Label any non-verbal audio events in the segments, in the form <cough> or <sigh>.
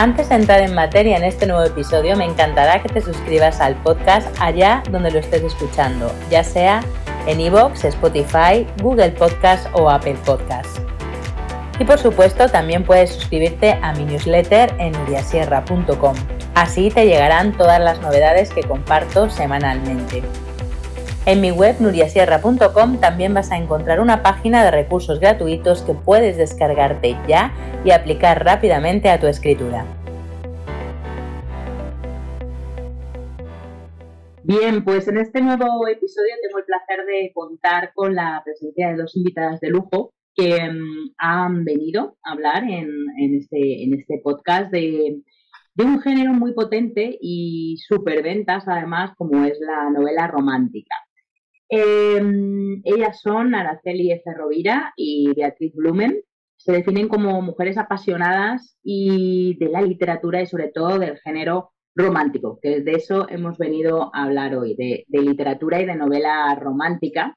Antes de entrar en materia en este nuevo episodio, me encantará que te suscribas al podcast allá donde lo estés escuchando, ya sea en iVoox, Spotify, Google Podcast o Apple Podcast. Y por supuesto, también puedes suscribirte a mi newsletter en uriasierra.com. Así te llegarán todas las novedades que comparto semanalmente. En mi web nuriasierra.com también vas a encontrar una página de recursos gratuitos que puedes descargarte ya y aplicar rápidamente a tu escritura. Bien, pues en este nuevo episodio tengo el placer de contar con la presencia de dos invitadas de lujo que mm, han venido a hablar en, este, este, podcast de, un género muy potente y superventas además como es la novela romántica. Em, ellas son Araceli Ferrovira y Beatriz Blumen. Se definen como mujeres apasionadas y de la literatura y sobre todo del género romántico, que de eso hemos venido a hablar hoy, de, literatura y de novela romántica,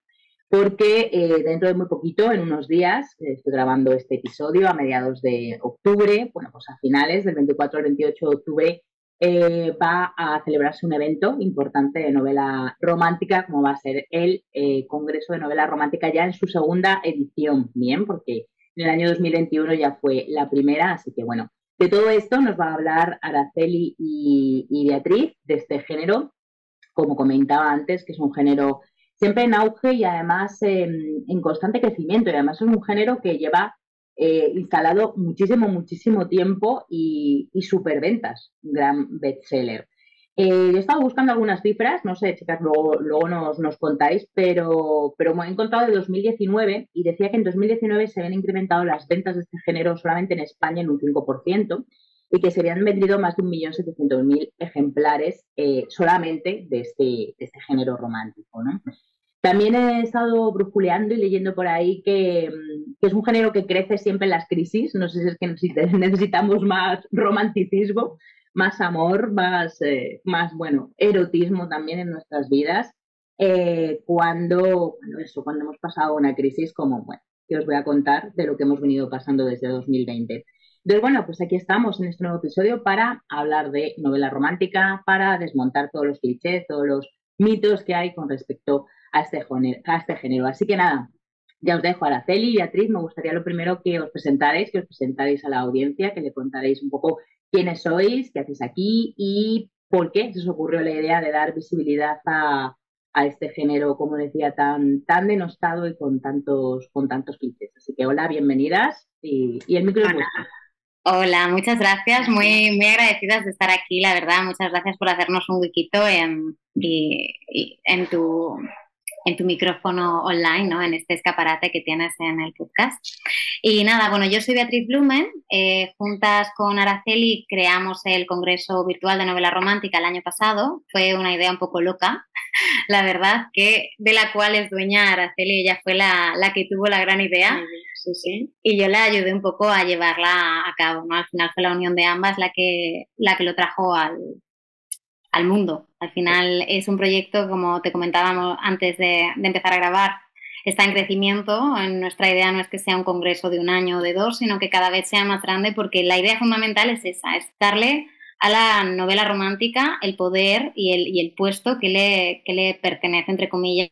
porque eh, dentro de muy poquito, en unos días, estoy grabando este episodio a mediados de octubre, bueno, pues a finales del 24 al 28 de octubre eh, va a celebrarse un evento importante de novela romántica, como va a ser el eh, Congreso de Novela Romántica ya en su segunda edición, bien, porque en el año 2021 ya fue la primera, así que bueno, de todo esto nos va a hablar Araceli y, Beatriz de este género, como comentaba antes, que es un género siempre en auge y además en constante crecimiento, y además es un género que lleva eh, instalado muchísimo, muchísimo tiempo y, y superventas, gran bestseller. Eh, he estado buscando algunas cifras, no sé, chicas, luego, luego nos, nos, contáis, pero, pero me he encontrado de 2019 y decía que en 2019 se habían incrementado las ventas de este género solamente en España en un 5% y que se habían vendido más de 1.700.000 ejemplares eh, solamente de este, de este género romántico. ¿no? También he estado brujuleando y leyendo por ahí mm, que, es un género que crece siempre en las crisis. No sé si es que <laughs> necesitamos más romanticismo, más amor, más, eh, más bueno, erotismo también en nuestras vidas. Eh, cuando, eso, cuando hemos pasado una crisis como, bueno, que os voy a contar de lo que hemos venido pasando desde 2020. Entonces, bueno, pues aquí estamos en este nuevo episodio para hablar de novela romántica, para desmontar todos los clichés, todos los mitos que hay con respecto a este, a este género. Así que nada, ya os dejo a Araceli y Beatriz. Me gustaría lo primero que os presentaréis, que os presentaréis a la audiencia, que le contaréis un poco quiénes sois, qué hacéis aquí y por qué se os ocurrió la idea de dar visibilidad a, este género, como decía, tan, tan denostado y con tantos, con tantos clichés. Así que hola, bienvenidas y, el micro Hola, muchas gracias, muy, muy agradecidas de estar aquí, la verdad, muchas gracias por hacernos un huequito en, en, tu, en tu micrófono online, ¿no? En este escaparate que tienes en el podcast. Y nada, bueno, yo soy Beatriz Blumen. Eh, juntas con Araceli creamos el Congreso Virtual de Novela Romántica el año pasado. Fue una idea un poco loca, <laughs> la verdad, que de la cual es dueña Araceli. Ella fue la, la que tuvo la gran idea. Sí, sí. Y yo la ayudé un poco a llevarla a cabo, ¿no? Al final fue la unión de ambas la que, la que lo trajo al, al mundo. Al final es un proyecto, como te comentábamos antes de, empezar a grabar, está en crecimiento. Nuestra idea no es que sea un congreso de un año o de dos, sino que cada vez sea más grande porque la idea fundamental es esa, es darle a la novela romántica el poder y el, puesto que le, que le pertenece, entre comillas,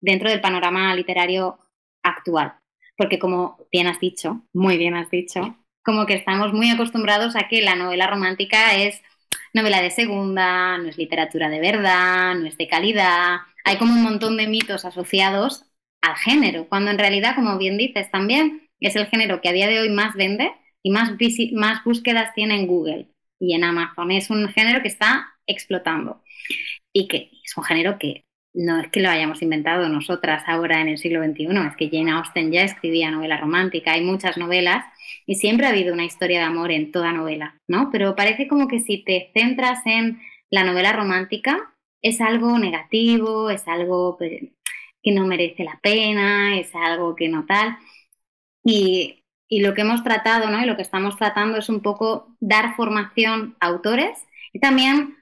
dentro del panorama literario actual. Porque como bien has dicho, muy bien has dicho, como que estamos muy acostumbrados a que la novela romántica es novela de segunda, no es literatura de verdad, no es de calidad. Hay como un montón de mitos asociados al género, cuando en realidad, como bien dices también, es el género que a día de hoy más vende y más, más búsquedas tiene en Google y en Amazon. Es un género que está explotando y que es un género que no es que lo hayamos inventado nosotras ahora en el siglo XXI, es que Jane Austen ya escribía novela romántica, hay muchas novelas y siempre ha habido una historia de amor en toda novela, ¿no? Pero parece como que si te centras en la novela romántica, es algo negativo, es algo pues, que no merece la pena, es algo que no tal. Y, lo que hemos tratado, ¿no? Y lo que estamos tratando es un poco dar formación a autores y también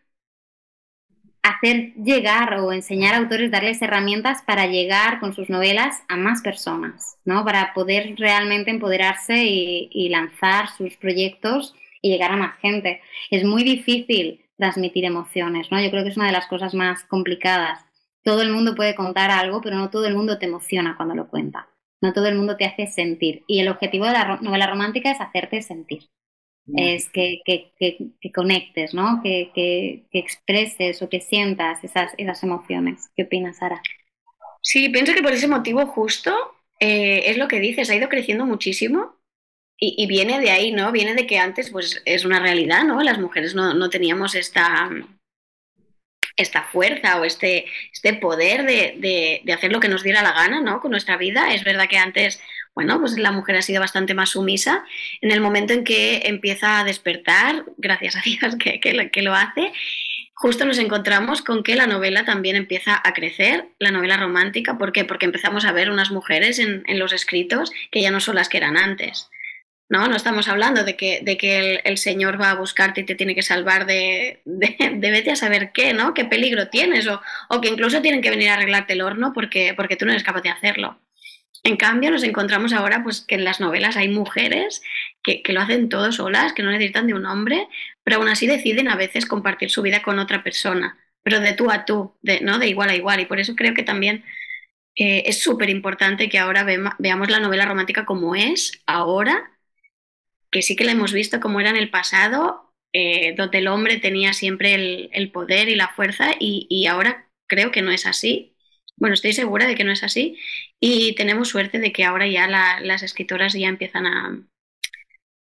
hacer llegar o enseñar a autores, darles herramientas para llegar con sus novelas a más personas, ¿no? Para poder realmente empoderarse y lanzar sus proyectos y llegar a más gente. Es muy difícil transmitir emociones, ¿no? Yo creo que es una de las cosas más complicadas. Todo el mundo puede contar algo, pero no todo el mundo te emociona cuando lo cuenta. No todo el mundo te hace sentir. Y el objetivo de la novela romántica es hacerte sentir. Es que, que, que, conectes, ¿no? Que, expreses o que sientas esas, esas emociones. ¿Qué opinas, Sara? Sí, pienso que por ese motivo justo eh, es lo que dices, ha ido creciendo muchísimo y, viene de ahí, ¿no? Viene de que antes, pues, es una realidad, ¿no? Las mujeres no, teníamos esta, esta fuerza o este, este poder de, hacer lo que nos diera la gana, ¿no? Con nuestra vida. Es verdad que antes, bueno, pues la mujer ha sido bastante más sumisa. En el momento en que empieza a despertar, gracias a Dios que, que, lo hace, justo nos encontramos con que la novela también empieza a crecer, la novela romántica. ¿Por qué? Porque empezamos a ver unas mujeres en, en los escritos que ya no son las que eran antes. ¿no? No estamos hablando de que, de que el, Señor va a buscarte y te tiene que salvar de, de, vete a saber qué, ¿no? ¿Qué peligro tienes? O, o, que incluso tienen que venir a arreglarte el horno porque, porque tú no eres capaz de hacerlo. En cambio, nos encontramos ahora pues, que en las novelas hay mujeres que, que, lo hacen todo solas, que no necesitan de un hombre, pero aún así deciden a veces compartir su vida con otra persona, pero de tú a tú, de, ¿no? de igual a igual. Y por eso creo que también eh, es súper importante que ahora veamos la novela romántica como es ahora que sí que la hemos visto como era en el pasado, eh, donde el hombre tenía siempre el, poder y la fuerza y, ahora creo que no es así. Bueno, estoy segura de que no es así y tenemos suerte de que ahora ya las escritoras ya empiezan a,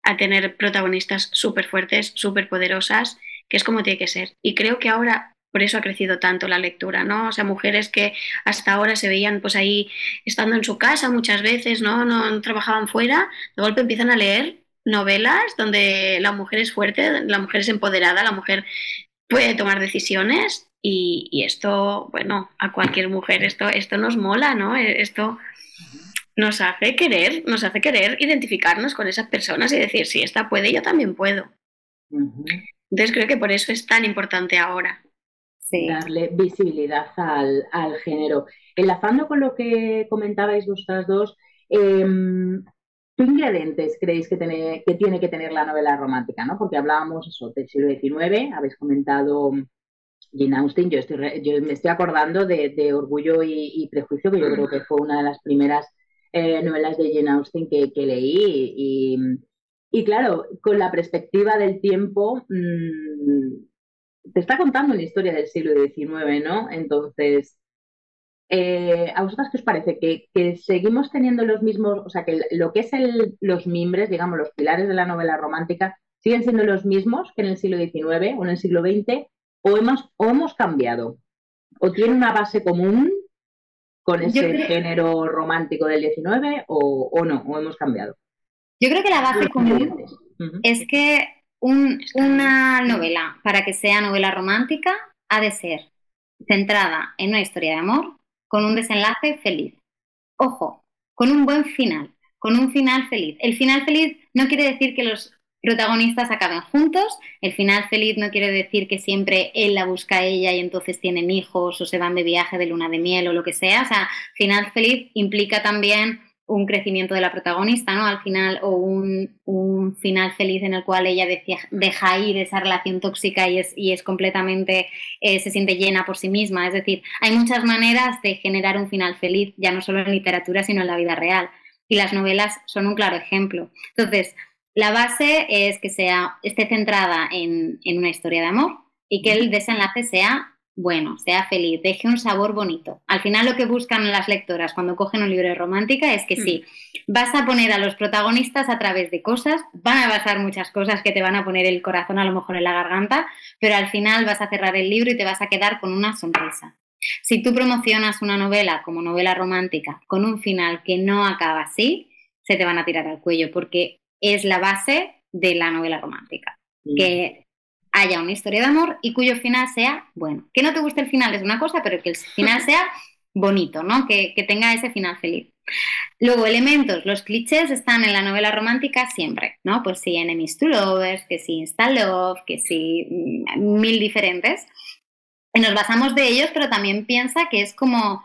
a tener protagonistas súper fuertes, súper poderosas, que es como tiene que ser. Y creo que ahora por eso ha crecido tanto la lectura, ¿no? O sea, mujeres que hasta ahora se veían pues ahí estando en su casa muchas veces, ¿no? No trabajaban fuera, de golpe empiezan a leer novelas donde la mujer es fuerte, la mujer es empoderada, la mujer puede tomar decisiones y, esto, bueno, a cualquier mujer esto, esto nos mola, ¿no? E, esto nos hace querer, nos hace querer identificarnos con esas personas y decir, si esta puede, yo también puedo. Entonces creo que por eso es tan importante ahora. Darle visibilidad al, al, género. Enlazando con lo que comentabais vosotras dos, eh, ¿Qué ingredientes creéis que tiene, que tiene que tener la novela romántica? ¿no? Porque hablábamos eso, del siglo XIX, habéis comentado Jane Austen, yo, estoy, me estoy acordando de, Orgullo y, Prejuicio, que yo creo que fue una de las primeras eh, novelas de Jane Austen que, leí. Y, claro, con la perspectiva del tiempo, mm, te está contando una historia del siglo XIX, ¿no? Entonces, eh, ¿A vosotras qué os parece? ¿Que, seguimos teniendo los mismos, o sea, que lo que es el, los mimbres, digamos, los pilares de la novela romántica, siguen siendo los mismos que en el siglo XIX o en el siglo XX, o hemos, o hemos cambiado? ¿O tiene una base común con ese género romántico del XIX o, no? ¿O hemos cambiado? Yo creo que la base común es que una novela, para que sea novela romántica, ha de ser centrada en una historia de amor, con un desenlace feliz. Ojo, con un buen final, con un final feliz. El final feliz no quiere decir que los protagonistas acaben juntos, el final feliz no quiere decir que siempre él la busca a ella y entonces tienen hijos o se van de viaje de luna de miel o lo que sea. O sea, final feliz implica también un crecimiento de la protagonista, ¿no? Al final, o un, un, final feliz en el cual ella decía, deja ir esa relación tóxica y es, y es completamente, eh, se siente llena por sí misma. Es decir, hay muchas maneras de generar un final feliz, ya no solo en literatura, sino en la vida real. Y las novelas son un claro ejemplo. Entonces, la base es que sea, esté centrada en, en una historia de amor y que el desenlace sea bueno, sea feliz, deje un sabor bonito. Al final lo que buscan las lectoras cuando cogen un libro de romántica es que sí, mm. vas a poner a los protagonistas a través de cosas, van a pasar muchas cosas que te van a poner el corazón a lo mejor en la garganta, pero al final vas a cerrar el libro y te vas a quedar con una sonrisa. Si tú promocionas una novela como novela romántica con un final que no acaba así, se te van a tirar al cuello porque es la base de la novela romántica. Mm. Que haya una historia de amor y cuyo final sea bueno. Que no te guste el final es una cosa, pero que el final <laughs> sea bonito, ¿no? Que, tenga ese final feliz. Luego, elementos, los clichés están en la novela romántica siempre, ¿no? Pues sí, enemies to lovers, que sí, insta love, que sí, mm, mil diferentes. Y nos basamos de ellos, pero también piensa que es como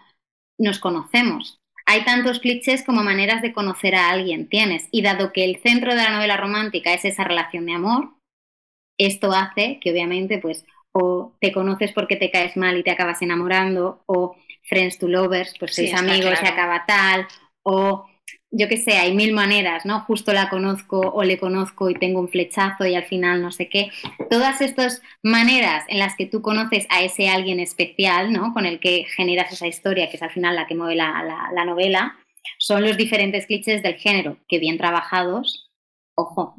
nos conocemos. Hay tantos clichés como maneras de conocer a alguien tienes. Y dado que el centro de la novela romántica es esa relación de amor, esto hace que obviamente pues o te conoces porque te caes mal y te acabas enamorando, o friends to lovers, pues sois amigos y acaba tal, o yo qué sé, hay mil maneras, ¿no? Justo la conozco o le conozco y tengo un flechazo y al final no sé qué. Todas estas maneras en las que tú conoces a ese alguien especial, ¿no? Con el que generas esa historia, que es al final la que mueve la, la novela, son los diferentes clichés del género, que bien trabajados, ojo,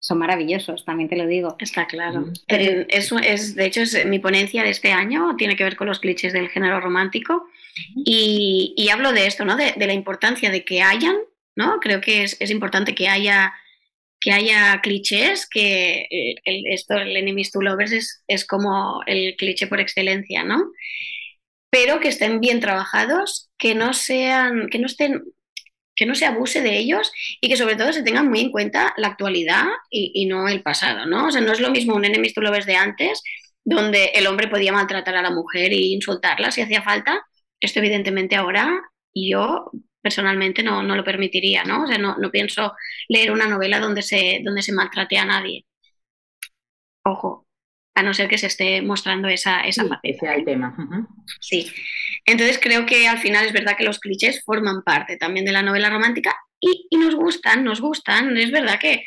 son maravillosos, también te lo digo. Está claro. es, de hecho, es, mi ponencia de este año tiene que ver con los clichés del género romántico y, hablo de esto, ¿no? De, la importancia de que hayan, ¿no? Creo que es, importante que haya, que haya clichés, que el, esto, el Enemies to Lovers es, es como el cliché por excelencia, ¿no? Pero que estén bien trabajados, que no sean, que no estén que no se abuse de ellos y que sobre todo se tengan muy en cuenta la actualidad y, no el pasado, ¿no? O sea, no es lo mismo un enemies to lovers de antes, donde el hombre podía maltratar a la mujer e insultarla si hacía falta. Esto evidentemente ahora yo personalmente no, no lo permitiría, ¿no? O sea, no, no, pienso leer una novela donde se, donde se maltrate a nadie. Ojo, a no ser que se esté mostrando esa, esa sí, Ese el tema. Sí. Entonces creo que al final es verdad que los clichés forman parte también de la novela romántica y, nos gustan, nos gustan. Es verdad que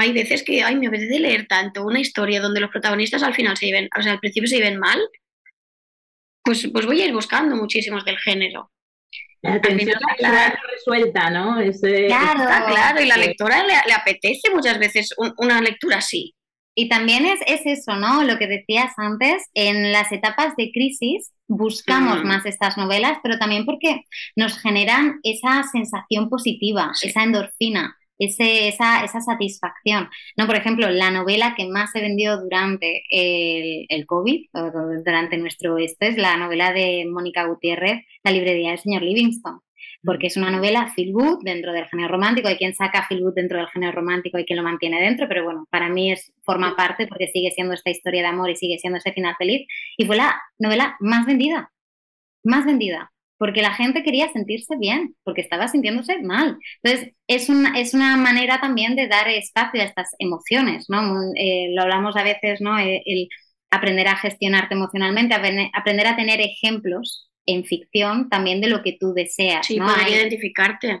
hay veces que, ay, me apetece leer tanto una historia donde los protagonistas al final se lleven, o sea, al principio se lleven mal, pues, pues voy a ir buscando muchísimos del género. La atención resuelta, ¿no? claro, claro, y la lectora le, apetece muchas veces una lectura así. Y también es, es, eso, ¿no? Lo que decías antes, en las etapas de crisis buscamos mm. más estas novelas, pero también porque nos generan esa sensación positiva, esa endorfina, ese, esa, esa, satisfacción. ¿no? Por ejemplo, la novela que más se vendió durante el, el COVID, durante nuestro esto, es la novela de Mónica Gutiérrez, La librería del señor Livingston porque es una novela feel good dentro del género romántico. Hay quien saca feel good dentro del género romántico y quien lo mantiene dentro, pero bueno, para mí es, forma parte porque sigue siendo esta historia de amor y sigue siendo ese final feliz. Y fue la novela más vendida, más vendida, porque la gente quería sentirse bien, porque estaba sintiéndose mal. Entonces, es una, es una manera también de dar espacio a estas emociones, ¿no? Eh, lo hablamos a veces, ¿no? Eh, el aprender a gestionarte emocionalmente, aprender a tener ejemplos en ficción también de lo que tú deseas. Sí, ¿no? poder identificarte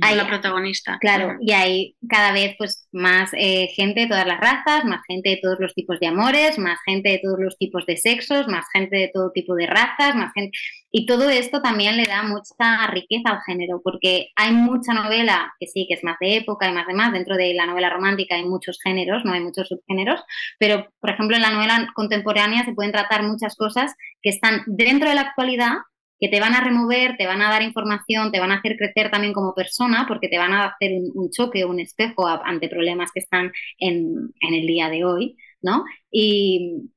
hay, la protagonista. Claro, y hay cada vez pues más eh, gente de todas las razas, más gente de todos los tipos de amores, más gente de todos los tipos de sexos, más gente de todo tipo de razas, más gente... Y todo esto también le da mucha riqueza al género, porque hay mucha novela que sí, que es más de época y más de más, dentro de la novela romántica hay muchos géneros, no hay muchos subgéneros, pero por ejemplo en la novela contemporánea se pueden tratar muchas cosas que están dentro de la actualidad, que te van a remover, te van a dar información, te van a hacer crecer también como persona, porque te van a hacer un, choque o un espejo ante problemas que están en, el día de hoy, ¿no? Y,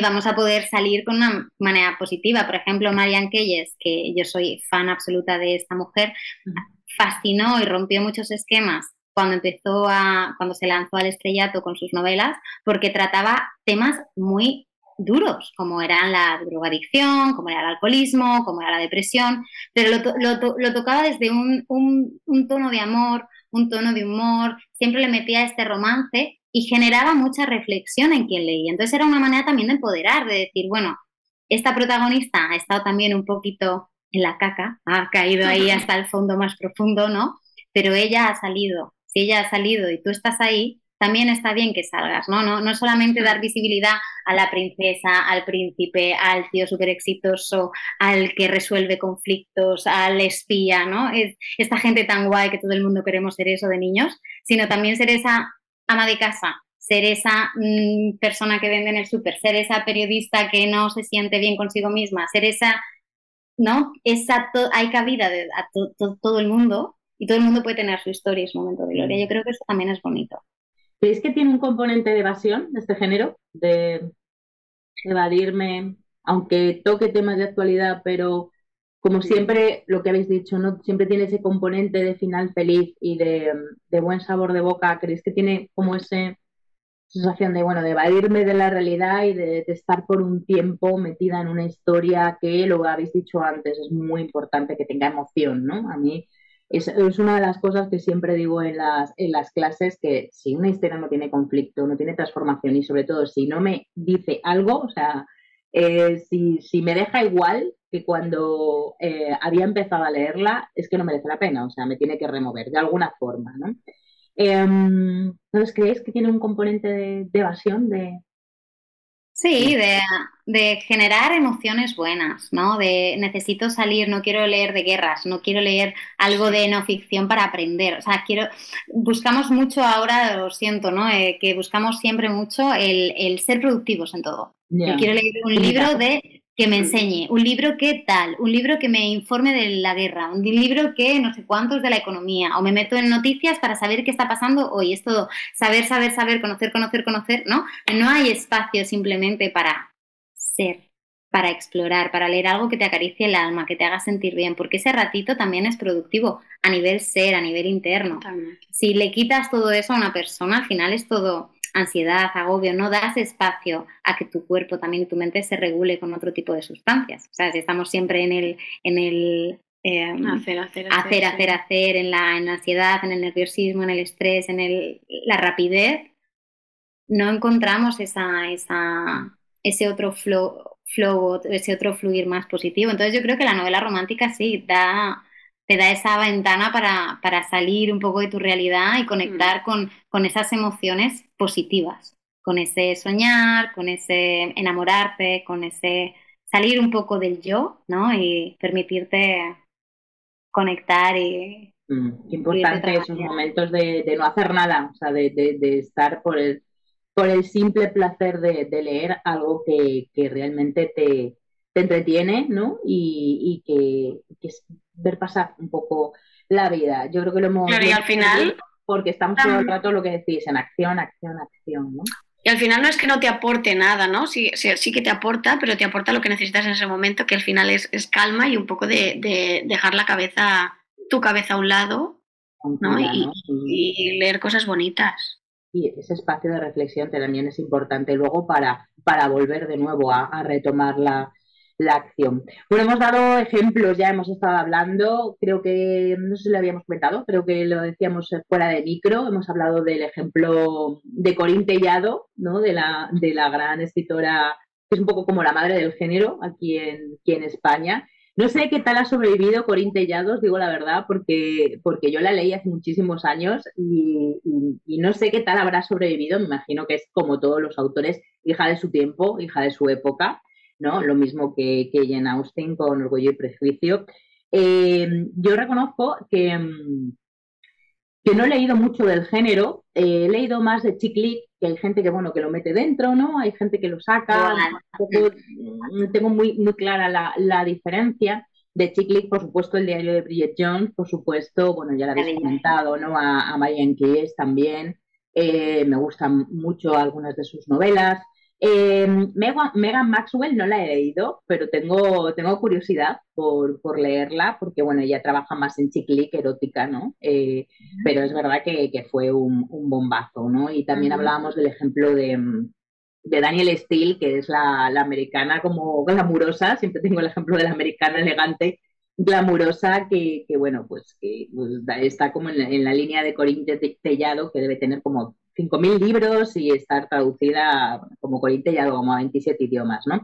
vamos a poder salir con una manera positiva. Por ejemplo, Marian Keyes, que yo soy fan absoluta de esta mujer, fascinó y rompió muchos esquemas cuando empezó a, cuando se lanzó al estrellato con sus novelas, porque trataba temas muy duros, como era la drogadicción, como era el alcoholismo, como era la depresión, pero lo, tocaba desde un, tono de amor, un tono de humor, siempre le metía este romance y generaba mucha reflexión en quien leía. Entonces era una manera también de empoderar, de decir, bueno, esta protagonista ha estado también un poquito en la caca, ha caído ahí hasta el fondo más profundo, ¿no? Pero ella ha salido. Si ella ha salido y tú estás ahí, también está bien que salgas, ¿no? No, no solamente dar visibilidad a la princesa, al príncipe, al tío súper exitoso, al que resuelve conflictos, al espía, ¿no? Es, esta gente tan guay que todo el mundo queremos ser eso de niños, sino también ser esa ama de casa, ser esa mm, persona que vende en el súper, ser esa periodista que no se siente bien consigo misma, ser esa, ¿no? Esa hay cabida de, a todo el mundo y todo el mundo puede tener su historia y su momento de gloria. Yo creo que eso también es bonito. ¿Creéis que tiene un componente de evasión de este género? De evadirme, aunque toque temas de actualidad, pero como siempre, lo que habéis dicho, ¿no? Siempre tiene ese componente de final feliz y de, buen sabor de boca. ¿Creéis que tiene como esa sensación de, bueno, de evadirme de la realidad y de, estar por un tiempo metida en una historia que, lo habéis dicho antes, es muy importante que tenga emoción, ¿no? A mí es, una de las cosas que siempre digo en las, en las clases, que si una historia no tiene conflicto, no tiene transformación y sobre todo si no me dice algo, o sea, eh, si, si, me deja igual que cuando eh, había empezado a leerla, es que no merece la pena, o sea, me tiene que remover de alguna forma, ¿no? Eh, creéis que tiene un componente de, evasión, de, Sí, de, de, generar emociones buenas, ¿no? De necesito salir, no quiero leer de guerras, no quiero leer algo de no ficción para aprender. O sea, quiero. Buscamos mucho ahora, lo siento, ¿no? Eh, que buscamos siempre mucho el, el ser productivos en todo. Yo quiero leer un libro de que me enseñe, un libro que tal, un libro que me informe de la guerra, un libro que no sé cuántos de la economía, o me meto en noticias para saber qué está pasando hoy. Es todo saber, saber, saber, conocer, conocer, conocer, ¿no? No hay espacio simplemente para ser, para explorar, para leer algo que te acaricie el alma, que te haga sentir bien, porque ese ratito también es productivo a nivel ser, a nivel interno. Si le quitas todo eso a una persona, al final es todo ansiedad, agobio, no das espacio a que tu cuerpo también y tu mente se regule con otro tipo de sustancias. O sea, si estamos siempre en el, en el em, hacer, hacer, hacer, hacer, hacer, en, la, en la ansiedad, en el nerviosismo, en el estrés, en el, la rapidez, no encontramos esa, esa, ese otro flow, flow, ese otro fluir más positivo. Entonces yo creo que la novela romántica sí da te da esa ventana para, para, salir un poco de tu realidad y conectar mm. con, con, esas emociones positivas, con ese soñar, con ese enamorarte, con ese salir un poco del yo, ¿no? Y permitirte conectar y... Mm, qué importante esos momentos de, de, no hacer nada, o sea, de, de, estar por el, por el simple placer de, leer algo que, que realmente te, te entretiene, ¿no? Y, que, es ver pasar un poco la vida. Yo creo que lo hemos... Claro, y al final... Porque estamos todo el rato lo que decís, en acción, acción, acción, ¿no? Y al final no es que no te aporte nada, ¿no? Sí, sí, que te aporta, pero te aporta lo que necesitas en ese momento, que al final es, calma y un poco de, dejar la cabeza, tu cabeza a un lado, ¿no? Y, leer cosas bonitas. Y ese espacio de reflexión también es importante luego para, para volver de nuevo a, a retomar la, la acción. Bueno, hemos dado ejemplos, ya hemos estado hablando, creo que, no sé si lo habíamos comentado, creo que lo decíamos fuera de micro, hemos hablado del ejemplo de Corín Tellado, ¿no? de, la, de la gran escritora, que es un poco como la madre del género aquí en, aquí en España. No sé qué tal ha sobrevivido Corín Tellado, digo la verdad, porque, porque yo la leí hace muchísimos años y, y no sé qué tal habrá sobrevivido. Me imagino que es como todos los autores, hija de su tiempo, hija de su época. ¿No? Lo mismo que, que Jane Austen con Orgullo y Prejuicio. Eh, yo reconozco que, mm, que, no he leído mucho del género, eh, he leído más de chick lit, que hay gente que, bueno, que lo mete dentro, ¿no? Hay gente que lo saca, tengo muy, muy clara la, diferencia. De chick lit, por supuesto, el diario de Bridget Jones, por supuesto, bueno, ya lo habéis comentado, ¿no? A, a Marianne Keyes también. Eh, me gustan mucho algunas de sus novelas. Eh, Megan, Maxwell no la he leído, pero tengo, tengo curiosidad por, por leerla, porque bueno, ella trabaja más en chick erótica, ¿no? Eh, pero es verdad que, que fue un, un, bombazo, ¿no? Y también hablábamos del ejemplo de, de Daniel Steele, que es la, la, americana como glamurosa, siempre tengo el ejemplo de la americana elegante, glamurosa, que, que bueno, pues que pues, está como en la, en la línea de Corín Tellado, que debe tener como 5.000 libros y estar traducida como Corinte ya como a 27 idiomas, ¿no?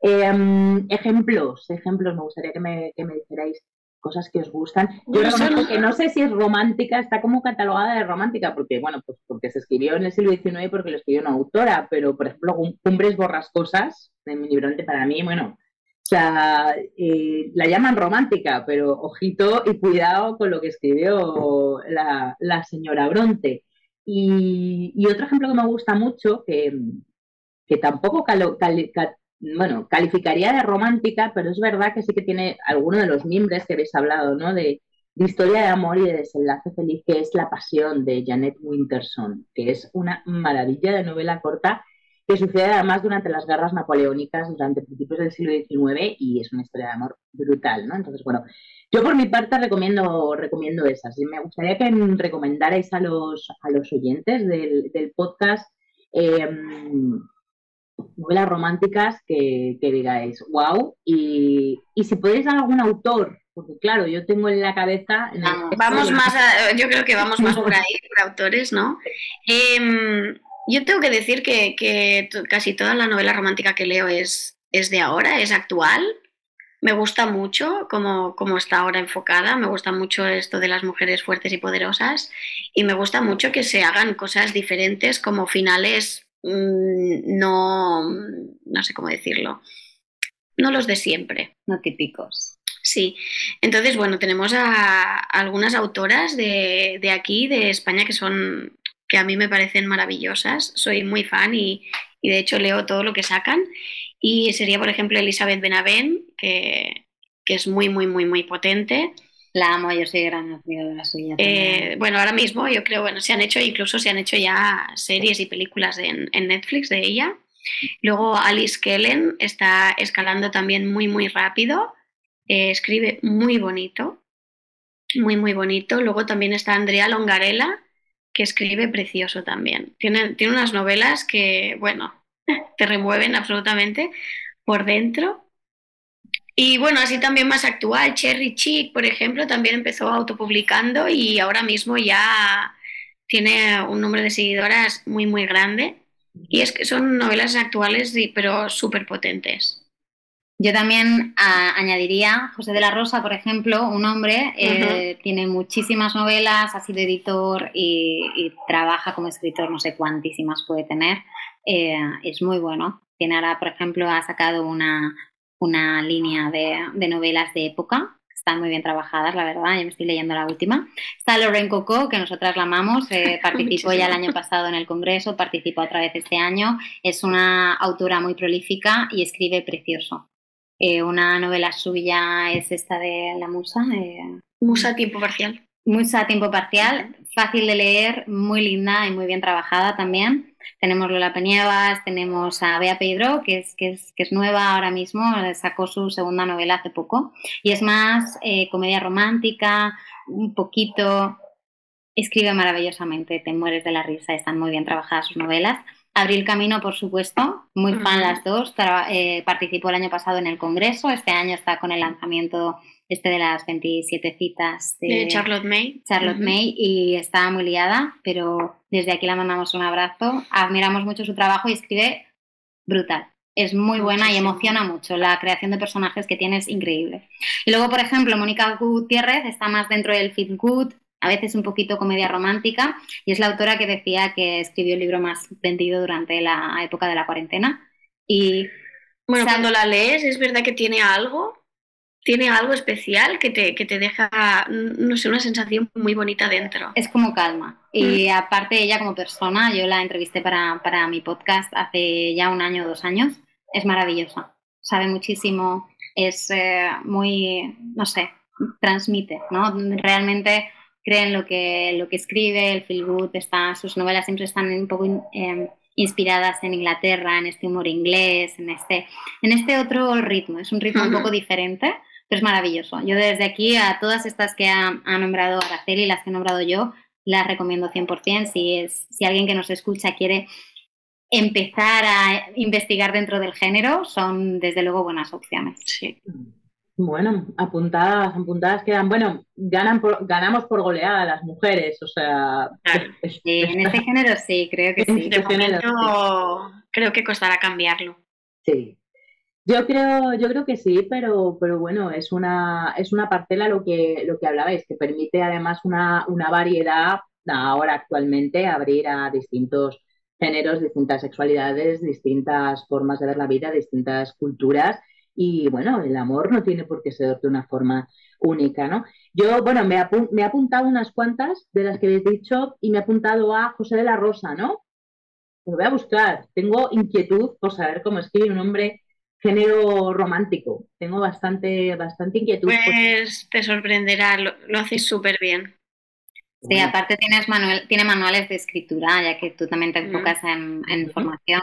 Em, ejemplos, ejemplos, me gustaría que me, que me dijerais cosas que os gustan. Yo reconozco que no sé si es romántica, está como catalogada de romántica, porque, bueno, pues porque se escribió en el siglo XIX y porque lo escribió una autora, pero, por ejemplo, Cumbres Borrascosas, de mi libro para mí, bueno, o sea, eh, la llaman romántica, pero ojito y cuidado con lo que escribió la, la señora Bronte. Y, otro ejemplo que me gusta mucho, que, tampoco bueno, calificaría de romántica, pero es verdad que sí que tiene alguno de los miembros que habéis hablado, ¿no? De, historia de amor y de desenlace feliz, que es La Pasión de Janet Winterson, que es una maravilla de novela corta que sucede además durante las guerras napoleónicas durante principios del siglo XIX y es una historia de amor brutal, ¿no? Entonces, bueno, yo por mi parte recomiendo, recomiendo esas. Y me gustaría que recomendarais a los, a los oyentes del, podcast em, novelas románticas que, digáis, wow, y, si podéis dar algún autor, porque claro, yo tengo en la cabeza... vamos más, yo creo que vamos más por ahí, por autores, ¿no? <laughs> Em, yo tengo que decir que, casi toda la novela romántica que leo es, es de ahora, es actual. Me gusta mucho cómo, está ahora enfocada, me gusta mucho esto de las mujeres fuertes y poderosas y me gusta mucho que se hagan cosas diferentes como finales mm, no, no sé cómo decirlo, no los de siempre. No típicos. Sí, entonces bueno, tenemos a, algunas autoras de, de, aquí, de España, que son que a mí me parecen maravillosas. Soy muy fan y, de hecho leo todo lo que sacan. Y sería, por ejemplo, Elizabeth Benavent, que, es muy, muy, muy, muy potente. La amo, yo soy gran la suya. Eh, bueno, ahora mismo yo creo, bueno, se han hecho, incluso se han hecho ya series y películas en, Netflix de ella. Luego Alice Kellen está escalando también muy, muy rápido. Eh, escribe muy bonito, muy, muy bonito. Luego también está Andrea Longarella, que escribe precioso también. Tiene, tiene unas novelas que, bueno, te remueven absolutamente por dentro. Y bueno, así también más actual, Cherry Chick, por ejemplo, también empezó autopublicando y ahora mismo ya tiene un número de seguidoras muy, muy grande. Y es que son novelas actuales, pero súper potentes. Yo también añadiría José de la Rosa, por ejemplo, un hombre, eh, tiene muchísimas novelas, ha sido editor y, trabaja como escritor, no sé cuántísimas puede tener. Eh, es muy bueno. Tiene ahora, por ejemplo, ha sacado una, una línea de, novelas de época. Están muy bien trabajadas, la verdad. Yo me estoy leyendo la última. Está Lorraine Coco, que nosotras la amamos. Eh, <laughs> participó ya el año pasado en el Congreso, participó otra vez este año. Es una autora muy prolífica y escribe precioso. Eh, una novela suya es esta de La Musa. Eh, Musa a tiempo parcial. Musa a tiempo parcial, fácil de leer, muy linda y muy bien trabajada también. Tenemos Lola Penievas, tenemos a Bea Pedro, que es, que es, que es nueva ahora mismo, sacó su segunda novela hace poco. Y es más eh, comedia romántica, un poquito, escribe maravillosamente, te mueres de la risa, están muy bien trabajadas sus novelas. Abril Camino, por supuesto, muy fan las dos. Eh, participó el año pasado en el Congreso, este año está con el lanzamiento este de las 27 citas de, Charlotte May. Charlotte May y está muy liada, pero desde aquí la mandamos un abrazo. Admiramos mucho su trabajo y escribe brutal. Es muy buena y emociona mucho. La creación de personajes que tiene es increíble. Y luego, por ejemplo, Mónica Gutiérrez está más dentro del feel good, a veces un poquito comedia romántica, y es la autora que decía que escribió el libro más vendido durante la época de la cuarentena. Y bueno, cuando la lees, es verdad que tiene algo, tiene algo especial que te, que te deja, no sé, una sensación muy bonita dentro. Es como calma. Y mm. aparte ella como persona, yo la entrevisté para, para mi podcast hace ya un año o dos años, es maravillosa, sabe muchísimo, es eh, muy, no sé, transmite, ¿no? Realmente creen lo que, lo que escribe, el feel good, está, sus novelas siempre están un poco em, inspiradas en Inglaterra, en este humor inglés, en este, en este otro ritmo. Es un ritmo un poco diferente, pero es maravilloso. Yo desde aquí a todas estas que ha, nombrado Araceli las que he nombrado yo, las recomiendo 100%. Si, es, si alguien que nos escucha quiere empezar a investigar dentro del género, son desde luego buenas opciones. Sí. Bueno, apuntadas, apuntadas quedan. Bueno, ganan ganamos por goleada las mujeres, o sea. <laughs> Sí, en este género sí, creo que <laughs> sí. De creo que costará cambiarlo. Sí. Yo creo, yo creo que sí, pero, pero bueno, es una, es una parcela lo que, lo que hablabais, que permite además una, una variedad ahora actualmente abrir a distintos géneros, distintas sexualidades, distintas formas de ver la vida, distintas culturas y bueno, el amor no tiene por qué ser de una forma única, ¿no? Yo, bueno, me, he apuntado unas cuantas de las que habéis dicho y me he apuntado a José de la Rosa, ¿no? Lo voy a buscar. Tengo inquietud por saber cómo escribe un hombre género romántico. Tengo bastante, bastante inquietud. Pues te sorprenderá, lo, haces súper bien. Sí, aparte tienes manual, tiene manuales de escritura, ya que tú también te enfocas en, en formación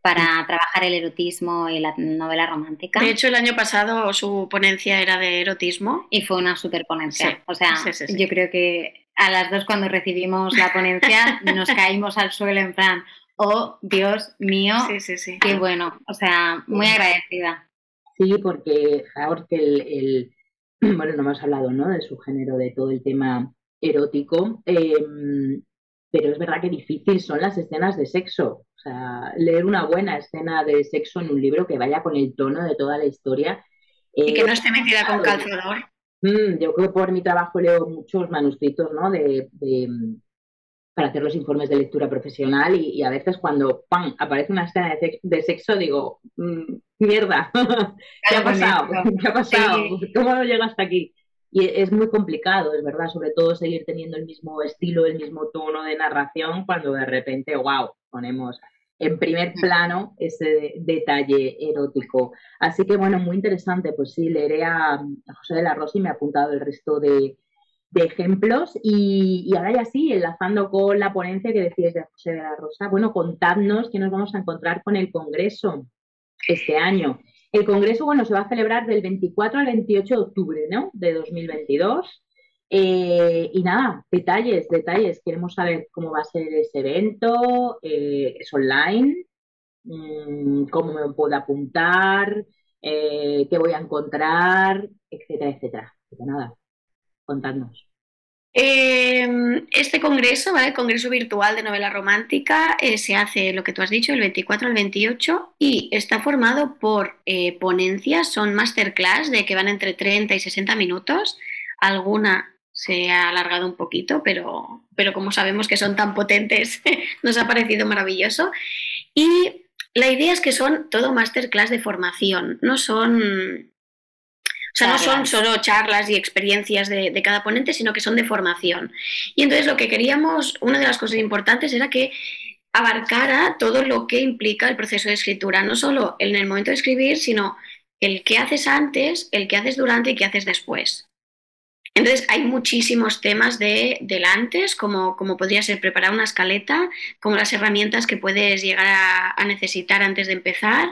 para trabajar el erotismo y la novela romántica. De hecho, el año pasado su ponencia era de erotismo. Y fue una super ponencia. o sea, yo creo que a las dos cuando recibimos la ponencia <laughs> nos caímos al suelo en plan, oh Dios mío, qué bueno. O sea, muy agradecida. Sí, porque, que el, <clears throat> bueno, no hemos hablado ¿no? de su género, de todo el tema erótico, em, pero es verdad que difícil son las escenas de sexo. O sea, leer una buena escena de sexo en un libro que vaya con el tono de toda la historia. y que no esté metida con calzador. Mm, yo creo que por mi trabajo leo muchos manuscritos, ¿no? De, para hacer los informes de lectura profesional y, a veces cuando ¡pam! aparece una escena de, sexo, digo, mm, mierda, <laughs> ¿qué ha pasado? ¿Qué ha pasado? ¿Cómo no llega hasta aquí? Y es muy complicado, es verdad, sobre todo seguir teniendo el mismo estilo, el mismo tono de narración cuando de repente, wow, ponemos en primer plano ese detalle erótico. Así que bueno, muy interesante, pues sí, leeré a, José de la Rosa y me ha apuntado el resto de, ejemplos. Y, ahora ya sí, enlazando con la ponencia que decías de José de la Rosa, bueno, contadnos qué nos vamos a encontrar con el Congreso este año. El Congreso, bueno, se va a celebrar del 24 al 28 de octubre, ¿no? De 2022. Eh, y nada, detalles, detalles. Queremos saber cómo va a ser ese evento, eh, es online, mm, cómo me puedo apuntar, eh, qué voy a encontrar, etcétera, etcétera. nada, contadnos. Em, este congreso, ¿vale? El Congreso Virtual de Novela Romántica, se hace lo que tú has dicho, el 24 al 28, y está formado por ponencias, son masterclass de que van entre 30 y 60 minutos. Alguna se ha alargado un poquito, pero, pero como sabemos que son tan potentes, <laughs> nos ha parecido maravilloso. Y la idea es que son todo masterclass de formación, no son... O sea, no son solo charlas y experiencias de, de, cada ponente, sino que son de formación. Y entonces lo que queríamos, una de las cosas importantes era que abarcara todo lo que implica el proceso de escritura, no solo en el momento de escribir, sino el que haces antes, el que haces durante y qué haces después. Entonces, hay muchísimos temas de, del antes, como, como, podría ser preparar una escaleta, como las herramientas que puedes llegar a, necesitar antes de empezar,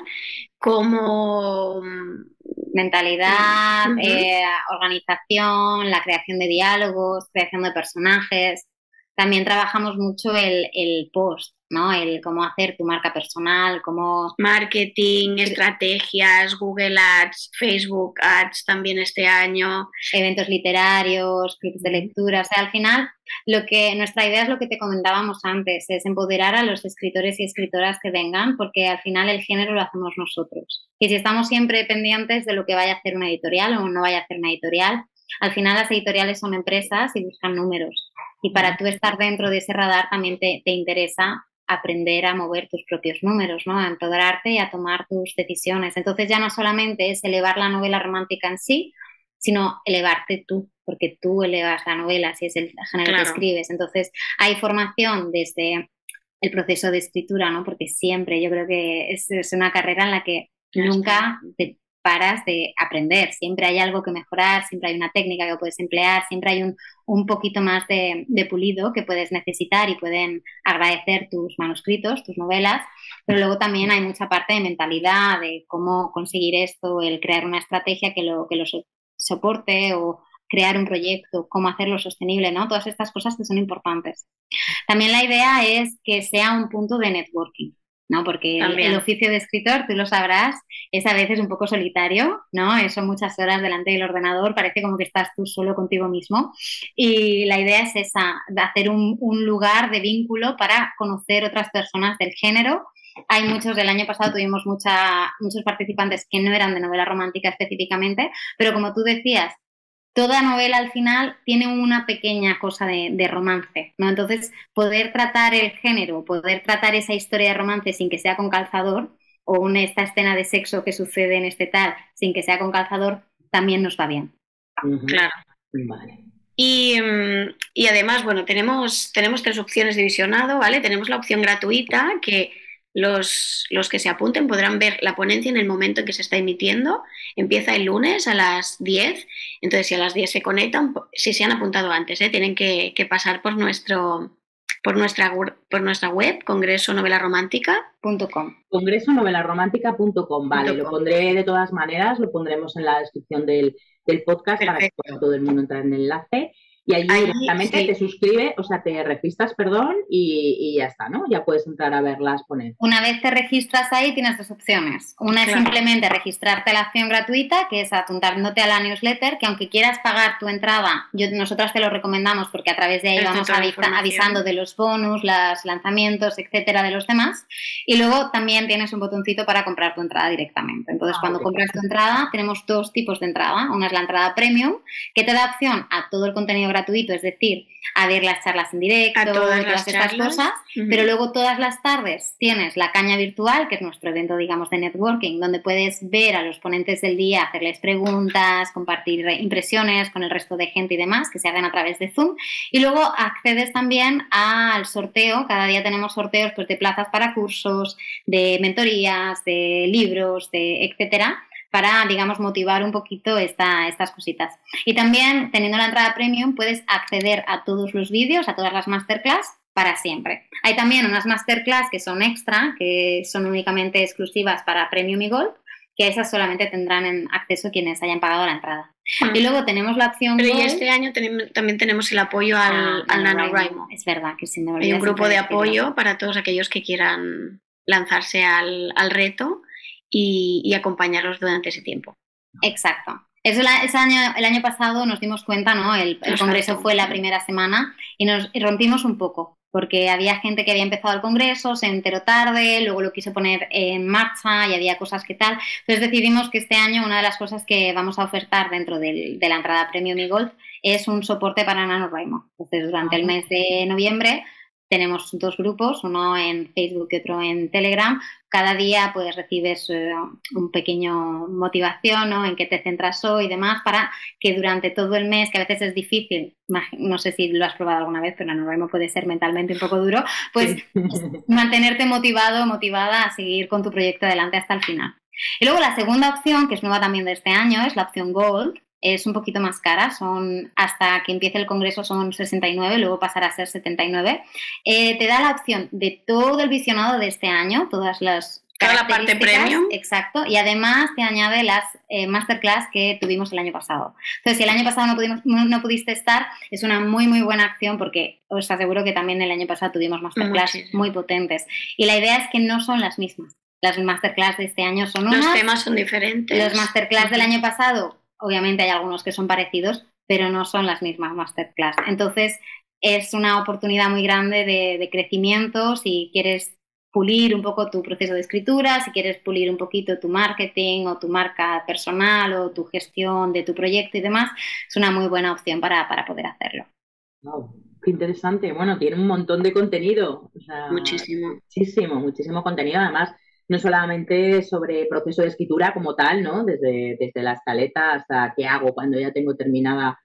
como mm, mentalidad, eh, organización, la creación de diálogos, creación de personajes. También trabajamos mucho el, el post, ¿no? El cómo hacer tu marca personal, cómo... Marketing, estrategias, Google Ads, Facebook Ads también este año. Eventos literarios, clubs de lectura. O sea, al final, lo que nuestra idea es lo que te comentábamos antes, es empoderar a los escritores y escritoras que vengan, porque al final el género lo hacemos nosotros. Y si estamos siempre pendientes de lo que vaya a hacer una editorial o no vaya a hacer una editorial, al final las editoriales son empresas y buscan números. Y para tú estar dentro de ese radar también te, te interesa aprender a mover tus propios números, ¿no? A empoderarte y a tomar tus decisiones. Entonces ya no solamente es elevar la novela romántica en sí, sino elevarte tú, porque tú elevas la novela si es el género que escribes. Entonces hay formación desde el proceso de escritura, ¿no? Porque siempre yo creo que es, es una carrera en la que nunca te paras de aprender. Siempre hay algo que mejorar, siempre hay una técnica que puedes emplear, siempre hay un, un poquito más de, pulido que puedes necesitar y pueden agradecer tus manuscritos, tus novelas, pero luego también hay mucha parte de mentalidad, de cómo conseguir esto, el crear una estrategia que lo, que lo soporte o crear un proyecto, cómo hacerlo sostenible, ¿no? Todas estas cosas que son importantes. También la idea es que sea un punto de networking. ¿No? Porque el, oficio de escritor, tú lo sabrás, es a veces un poco solitario, ¿no? Son muchas horas delante del ordenador, parece como que estás tú solo contigo mismo. Y la idea es esa, de hacer un, lugar de vínculo para conocer otras personas del género. Hay muchos, del año pasado tuvimos mucha, muchos participantes que no eran de novela romántica específicamente, pero como tú decías, toda novela al final tiene una pequeña cosa de, romance, ¿no? Entonces, poder tratar el género, poder tratar esa historia de romance sin que sea con calzador, o una, esta escena de sexo que sucede en este tal sin que sea con calzador, también nos va bien. Claro. Y, y, además, bueno, tenemos, tenemos tres opciones de visionado, ¿vale? Tenemos la opción gratuita que los, los, que se apunten podrán ver la ponencia en el momento en que se está emitiendo. Empieza el lunes a las 10. Entonces, si a las 10 se conectan, si se han apuntado antes, ¿eh? tienen que, que, pasar por nuestro, por nuestra, por nuestra web, congresonovelaromántica.com. Congresonovelaromántica.com, vale, lo pondré de todas maneras, lo pondremos en la descripción del, del podcast para que todo el mundo entre en el enlace. Y ahí, directamente te suscribes, o sea, te registras, perdón, y, ya está, ¿no? Ya puedes entrar a ver las ponencias. Una vez te registras ahí, tienes dos opciones. Una es simplemente registrarte a la acción gratuita, que es apuntándote a la newsletter, que aunque quieras pagar tu entrada, yo, nosotras te lo recomendamos porque a través de ahí vamos avisando de los bonus, los lanzamientos, etcétera, de los demás. Y luego también tienes un botoncito para comprar tu entrada directamente. Entonces, ah, cuando compras tu entrada, tenemos dos tipos de entrada. Una es la entrada premium, que te da opción a todo el contenido gratuito, es decir, a ver las charlas en directo, todas, todas estas cosas, pero luego todas las tardes tienes la caña virtual, que es nuestro evento, digamos, de networking, donde puedes ver a los ponentes del día, hacerles preguntas, compartir impresiones con el resto de gente y demás, que se hagan a través de Zoom, y luego accedes también al sorteo, cada día tenemos sorteos pues, de plazas para cursos, de mentorías, de libros, de etcétera, para, digamos, motivar un poquito esta, estas cositas. Y también, teniendo la entrada premium, puedes acceder a todos los vídeos, a todas las masterclass para siempre. Hay también unas masterclass que son extra, que son únicamente exclusivas para Premium y Gold, que esas solamente tendrán en acceso quienes hayan pagado la entrada. Ah. Y luego tenemos la opción. Pero y este año también tenemos el apoyo al, ah, NaNoWriMo. Es verdad que sí, Hay un grupo de apoyo para todos aquellos que quieran lanzarse al, al reto y, acompañarlos durante ese tiempo. Exacto. Eso ese año, el año pasado nos dimos cuenta, ¿no? El, congreso fue la primera semana y nos rompimos un poco, porque había gente que había empezado el congreso, se enteró tarde, luego lo quiso poner en marcha y había cosas que tal. Entonces decidimos que este año una de las cosas que vamos a ofertar dentro de la entrada Premium y Gold es un soporte para NaNoWriMo. Entonces durante el mes de noviembre tenemos dos grupos, uno en Facebook y otro en Telegram. Cada día pues recibes eh, un pequeño motivación ¿no? en qué te centras hoy y demás para que durante todo el mes, que a veces es difícil, no sé si lo has probado alguna vez, pero no puede ser mentalmente un poco duro, pues <laughs> mantenerte motivado, motivada a seguir con tu proyecto adelante hasta el final. Y luego la segunda opción, que es nueva también de este año, es la opción Gold, es un poquito más cara, son hasta que empiece el congreso son 69, luego pasará a ser 79. Eh, te da la opción de todo el visionado de este año, todas las Toda la parte premium. Exacto. Y además te añade las eh, masterclass que tuvimos el año pasado. Entonces, si el año pasado no, pudimos, no, pudiste estar, es una muy, muy buena acción porque os aseguro que también el año pasado tuvimos masterclass muy potentes. Y la idea es que no son las mismas. Las masterclass de este año son unas. Los temas son diferentes. Los masterclass del año pasado Obviamente hay algunos que son parecidos, pero no son las mismas masterclass. Entonces, es una oportunidad muy grande de, crecimiento si quieres pulir un poco tu proceso de escritura, si quieres pulir un poquito tu marketing o tu marca personal o tu gestión de tu proyecto y demás, es una muy buena opción para, poder hacerlo. qué interesante. Bueno, tiene un montón de contenido. muchísimo. Muchísimo, muchísimo contenido. Además, no solamente sobre proceso de escritura como tal, ¿no? Desde, desde la escaleta hasta qué hago cuando ya tengo terminada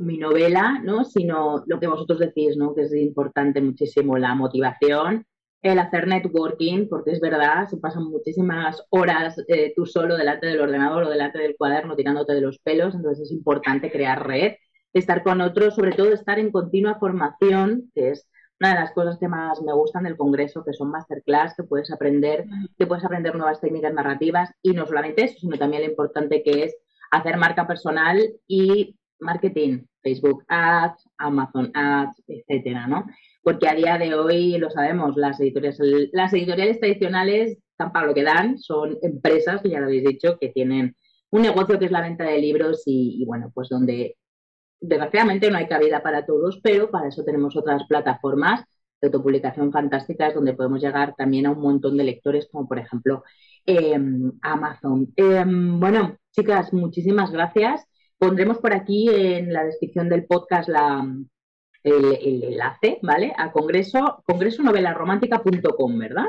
mi novela, ¿no? Sino lo que vosotros decís, ¿no? Que es importante muchísimo la motivación, el hacer networking, porque es verdad, se pasan muchísimas horas eh, tú solo delante del ordenador o delante del cuaderno tirándote de los pelos, entonces es importante crear red, estar con otros, sobre todo estar en continua formación, que es una de las cosas que más me gustan del Congreso, que son masterclass, que puedes aprender, que puedes aprender nuevas técnicas narrativas y no solamente eso, sino también lo importante que es hacer marca personal y marketing, Facebook Ads, Amazon Ads, etcétera, ¿no? Porque a día de hoy lo sabemos, las editoriales, las editoriales tradicionales están para lo que dan, son empresas, ya lo habéis dicho, que tienen un negocio que es la venta de libros y, y bueno, pues donde desgraciadamente no hay cabida para todos, pero para eso tenemos otras plataformas de autopublicación fantásticas donde podemos llegar también a un montón de lectores, como por ejemplo em, Amazon. Em, bueno, chicas, muchísimas gracias. Pondremos por aquí en la descripción del podcast la, el, enlace, ¿vale? A congreso, congresonovelaromántica.com, ¿verdad?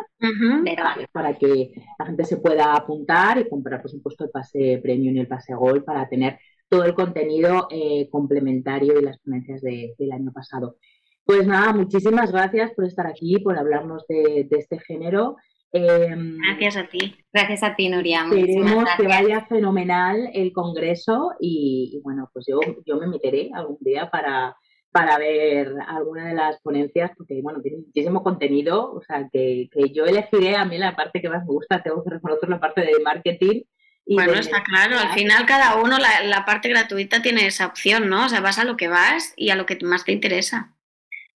para que la gente se pueda apuntar y comprar, por supuesto, el pase premium y el pase gold para tener todo el contenido eh, complementario de las ponencias del año pasado. Pues nada, muchísimas gracias por estar aquí, por hablarnos de, este género. Em, gracias a ti. Gracias a ti, Nuria. Esperemos que vaya fenomenal el congreso y, bueno, pues yo, yo me meteré algún día para, para ver alguna de las ponencias, porque bueno, tiene muchísimo contenido, o sea, que, yo elegiré a mí la parte que más me gusta, tengo que reconocer la parte de marketing. Bueno, está claro, al final cada uno, la, parte gratuita tiene esa opción, ¿no? O sea, vas a lo que vas y a lo que más te interesa.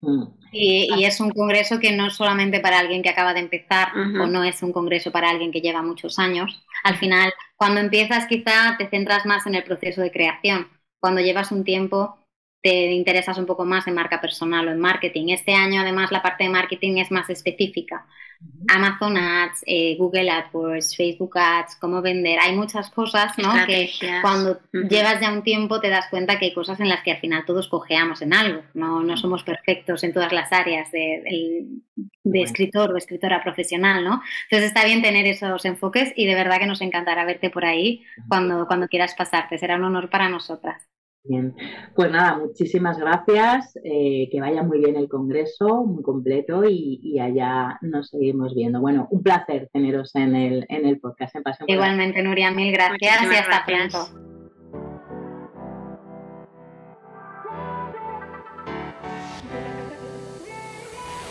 Mm. Y, es un congreso que no es solamente para alguien que acaba de empezar o no es un congreso para alguien que lleva muchos años. Al final, cuando empiezas quizá te centras más en el proceso de creación. Cuando llevas un tiempo te interesas un poco más en marca personal o en marketing. Este año además la parte de marketing es más específica. Amazon Ads, eh, Google AdWords, Facebook Ads, cómo vender. Hay muchas cosas ¿no? que cuando llevas ya un tiempo te das cuenta que hay cosas en las que al final todos cojeamos en algo. No, no somos perfectos en todas las áreas de, de, escritor o escritora profesional. ¿no? Entonces está bien tener esos enfoques y de verdad que nos encantará verte por ahí cuando, cuando quieras pasarte. Será un honor para nosotras. Bien, pues nada, muchísimas gracias, eh, que vaya muy bien el congreso, muy completo y, allá nos seguimos viendo. Bueno, un placer teneros en el, en el podcast. Igualmente, Nuria, mil gracias y hasta pronto.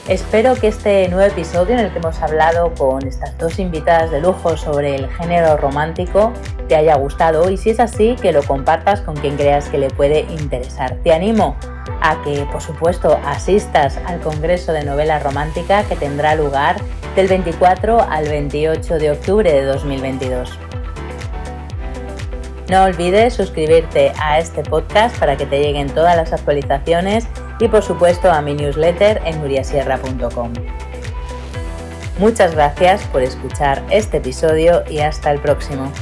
Espero que este nuevo episodio en el que hemos hablado con estas dos invitadas de lujo sobre el género romántico te haya gustado y si es así que lo compartas con quien creas que le puede interesar. Te animo a que por supuesto asistas al Congreso de Novela Romántica que tendrá lugar del 24 al 28 de octubre de 2022. No olvides suscribirte a este podcast para que te lleguen todas las actualizaciones y por supuesto a mi newsletter en nuriasierra.com. Muchas gracias por escuchar este episodio y hasta el próximo.